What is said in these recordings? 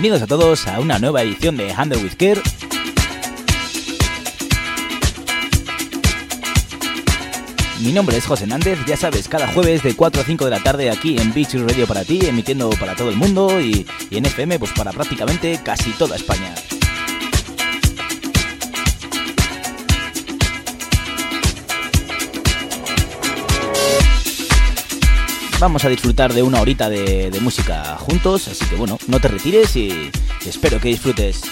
Bienvenidos a todos a una nueva edición de Handle with Care. Mi nombre es José Nández, ya sabes, cada jueves de 4 a 5 de la tarde aquí en Beach Radio para ti, emitiendo para todo el mundo y en FM pues para prácticamente casi toda España. Vamos a disfrutar de una horita de, música juntos, así que bueno, no te retires y espero que disfrutes.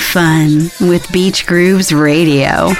Fun with Beach Grooves Radio.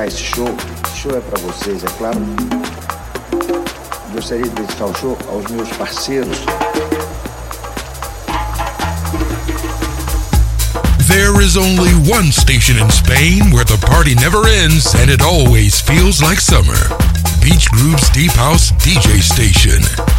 Esse show, esse show é para vocês, é claro. Gostaria de dedicar o show aos meus parceiros. There is only one station in Spain where the party never ends and it always feels like summer. Beach Groove's Deep House DJ Station.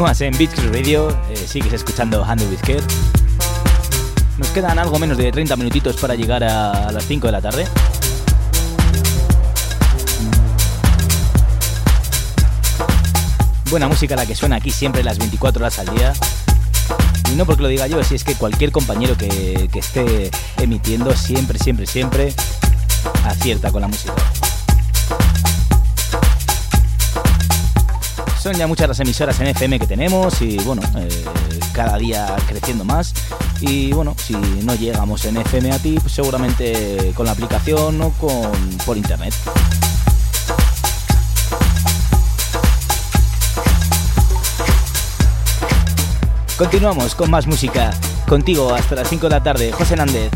Continúas en Beach Radio, eh, sigues escuchando Handle with. Nos quedan algo menos de 30 minutitos para llegar a las 5 de la tarde. Buena música la que suena aquí siempre las 24 horas al día. Y no porque lo diga yo, si es que cualquier compañero que esté emitiendo siempre, siempre, siempre acierta con la música. Ya muchas las emisoras en FM que tenemos y bueno, eh, cada día creciendo más. Y bueno, si no llegamos en FM a ti, pues seguramente con la aplicación o con, por internet. Continuamos con más música. Contigo hasta las 5 de la tarde, José Nández.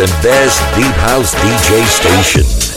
And best deep house DJ station.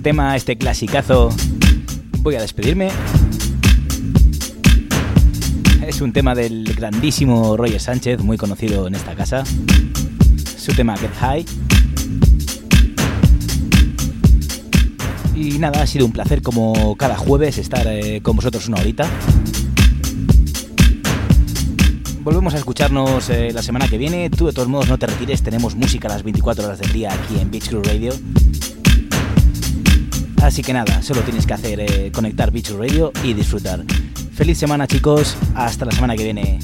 Este tema, este clasicazo, voy a despedirme. Es un tema del grandísimo Roger Sánchez, muy conocido en esta casa. Su tema Get High. Y nada, ha sido un placer como cada jueves estar eh, con vosotros una horita. Volvemos a escucharnos eh, la semana que viene. Tú de todos modos no te retires, tenemos música a las 24 horas del día aquí en Beach Crew Radio. Así que nada, solo tienes que hacer eh, conectar Beach Radio y disfrutar. Feliz semana chicos, hasta la semana que viene.